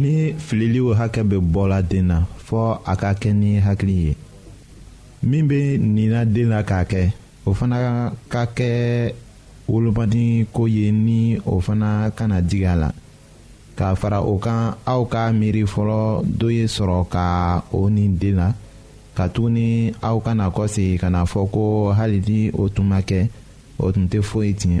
ni fililiw hakɛ bɛ bɔla den na fɔɔ a ka kɛ ni hakili ye min bɛ nina den na k'a kɛ o fana ka kɛ wolomadi ko ye ni o fana kana digi a la k'a fara o kan aw ka miiri fɔlɔ dɔ ye sɔrɔ ka o ni den na katuguni aw kana kɔsegin ka na fɔ ko hali ni o tun ma kɛ o tun tɛ foyi tiɲɛ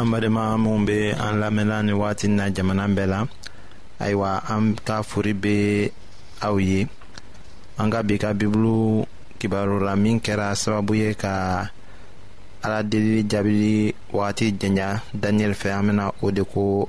an badenma minnu bɛ an lamɛnla ni wagati na jamana bɛɛ la ayiwa an ka fori bɛ aw ye an ka bi ka bibulu kibaru la min kɛra sababu ye ka ala delili jaabili wagati janya daniel fɛ an bɛna o de ko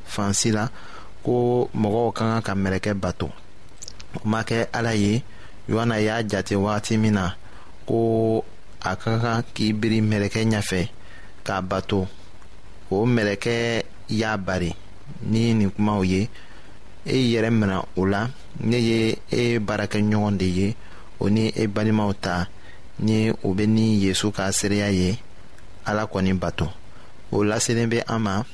faransi la ko mɔgɔw ka kan ka mɛlɛkɛ bato o ma kɛ ala ye yohana y'a jate wagati min na ko a ka kan k'i biri mɛlɛkɛ ɲɛfɛ k'a bato o mɛlɛkɛ y'a bari ni nin kumaw ye e yɛrɛ mina o la ne ye e baarakɛɲɔgɔn de ye o ni e balimaw ta ni o bɛ ni yesu ka seereya ye ala kɔni bato o laselen bɛ an ma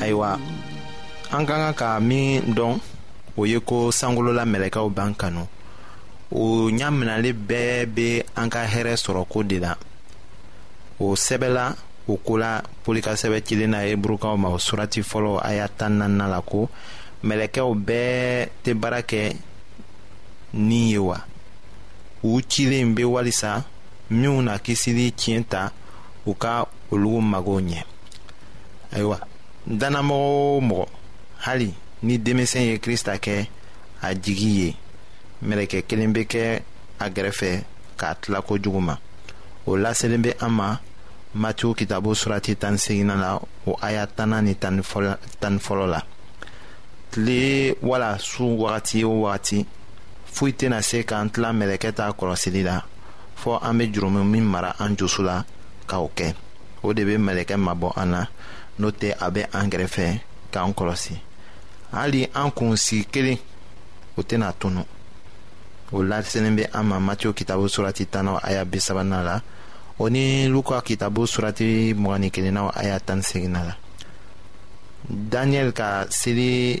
ayiwa an ka kan ka min dɔn o ye ko sankolola mɛlɛkɛw b'an kanu o ɲaminali bɛɛ bɛ an ka hɛrɛ sɔrɔ ko de la o sɛbɛla o ko la poli ka sɛbɛ cilen na heburukaw ma o surati fɔlɔ a y'a tan naanina la ko mɛlɛkɛw bɛɛ tɛ baara kɛ ni ye wa u cilen bɛ walisa minnu na kisili tiɲɛ ta u ka olu mago ɲɛ ayiwa dannamɔgɔ o mɔgɔ hali ni denmisɛn ye krista kɛ a jigi ye mɛlɛkɛ kelen bɛ kɛ a gɛrɛfɛ k'a tila kojugu ma o laselen bɛ an ma matiw kitabo surati tan ni seginna la o aya tanna ni tan ni fɔlɔ la tile wala su wagati o wagati foyi tɛna se k'an tila mɛlɛkɛ ta kɔlɔsili la fɔɔ an be jurumu min mara an jusu la ka o kɛ o de be mɛlɛkɛ mabɔ an na n'o tɛ a be an kɛrɛfɛ k'an kɔlɔsi hali an kun sigi kelen o tɛna tunu o laselen be an ma matiyo kitabu surati tanaw aya bi sabanan la o ni luka kitabu surati mɔgɔni kelennaw aya tani seginna la daniyɛli ka seli